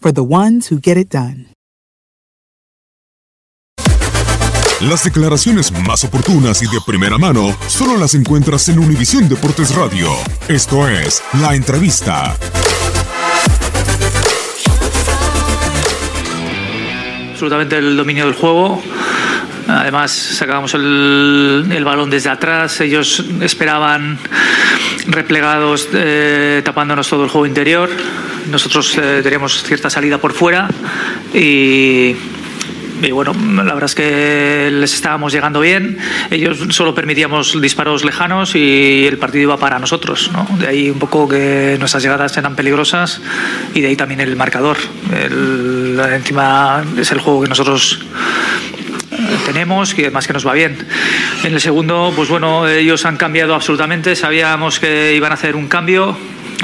for the ones who get it done. Las declaraciones más oportunas y de primera mano solo las encuentras en Univisión Deportes Radio. Esto es La Entrevista. Absolutamente el dominio del juego. Además, sacábamos el, el balón desde atrás. Ellos esperaban replegados, eh, tapándonos todo el juego interior. Nosotros eh, teníamos cierta salida por fuera y y bueno, la verdad es que les estábamos llegando bien. Ellos solo permitíamos disparos lejanos y el partido iba para nosotros. ¿no? De ahí un poco que nuestras llegadas eran peligrosas y de ahí también el marcador. El, encima es el juego que nosotros tenemos y además que nos va bien. En el segundo, pues bueno, ellos han cambiado absolutamente. Sabíamos que iban a hacer un cambio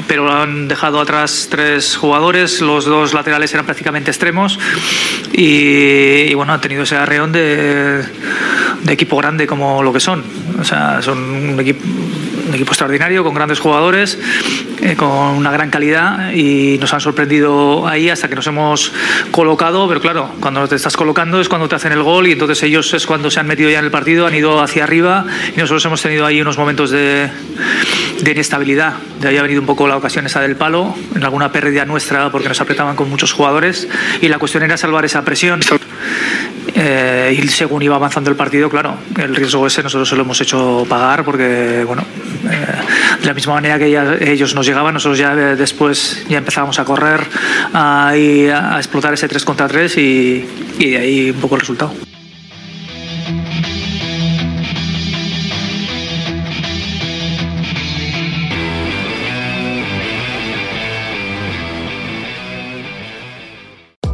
pero han dejado atrás tres jugadores, los dos laterales eran prácticamente extremos y, y bueno, han tenido ese arreón de, de, equipo grande como lo que son. O sea, son un equipo, equipo extraordinario con grandes jugadores, eh, con una gran calidad y nos han sorprendido ahí hasta que nos hemos colocado, pero claro, cuando te estás colocando es cuando te hacen el gol y entonces ellos es cuando se han metido ya en el partido, han ido hacia arriba y nosotros hemos tenido ahí unos momentos de, de inestabilidad. De ahí venido un poco la ocasión esa del palo, en alguna pérdida nuestra porque nos apretaban con muchos jugadores y la cuestión era salvar esa presión. Eh, y según iba avanzando el partido, claro, el riesgo ese nosotros se lo hemos hecho pagar porque, bueno, eh, de la misma manera que ya, ellos nos llegaban, nosotros ya después ya empezábamos a correr a explotar ese 3 contra 3 y, y de ahí un poco el resultado.